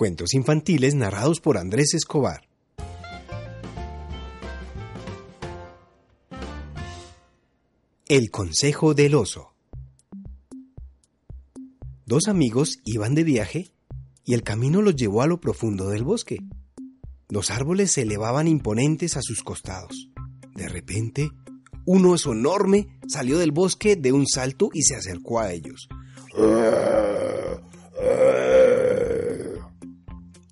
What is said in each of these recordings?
Cuentos infantiles narrados por Andrés Escobar. El consejo del oso. Dos amigos iban de viaje y el camino los llevó a lo profundo del bosque. Los árboles se elevaban imponentes a sus costados. De repente, un oso enorme salió del bosque de un salto y se acercó a ellos.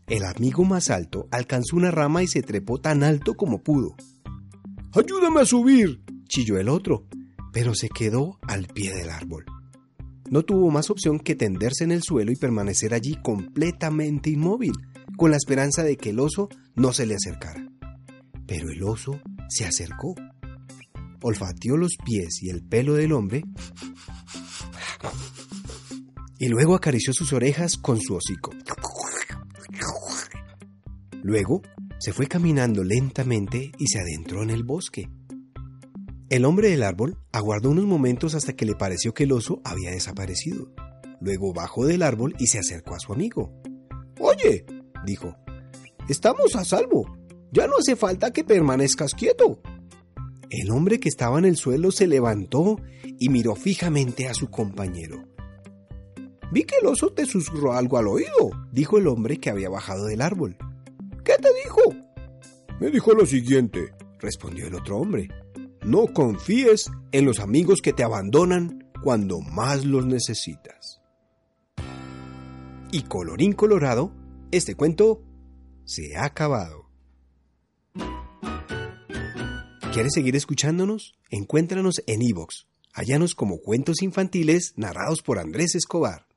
El amigo más alto alcanzó una rama y se trepó tan alto como pudo. ¡Ayúdame a subir! chilló el otro, pero se quedó al pie del árbol. No tuvo más opción que tenderse en el suelo y permanecer allí completamente inmóvil, con la esperanza de que el oso no se le acercara. Pero el oso se acercó. Olfateó los pies y el pelo del hombre y luego acarició sus orejas con su hocico. Luego se fue caminando lentamente y se adentró en el bosque. El hombre del árbol aguardó unos momentos hasta que le pareció que el oso había desaparecido. Luego bajó del árbol y se acercó a su amigo. Oye, dijo, estamos a salvo. Ya no hace falta que permanezcas quieto. El hombre que estaba en el suelo se levantó y miró fijamente a su compañero. Vi que el oso te susurró algo al oído, dijo el hombre que había bajado del árbol. Me dijo lo siguiente, respondió el otro hombre. No confíes en los amigos que te abandonan cuando más los necesitas. Y colorín colorado, este cuento se ha acabado. ¿Quieres seguir escuchándonos? Encuéntranos en iVoox. Hállanos como cuentos infantiles narrados por Andrés Escobar.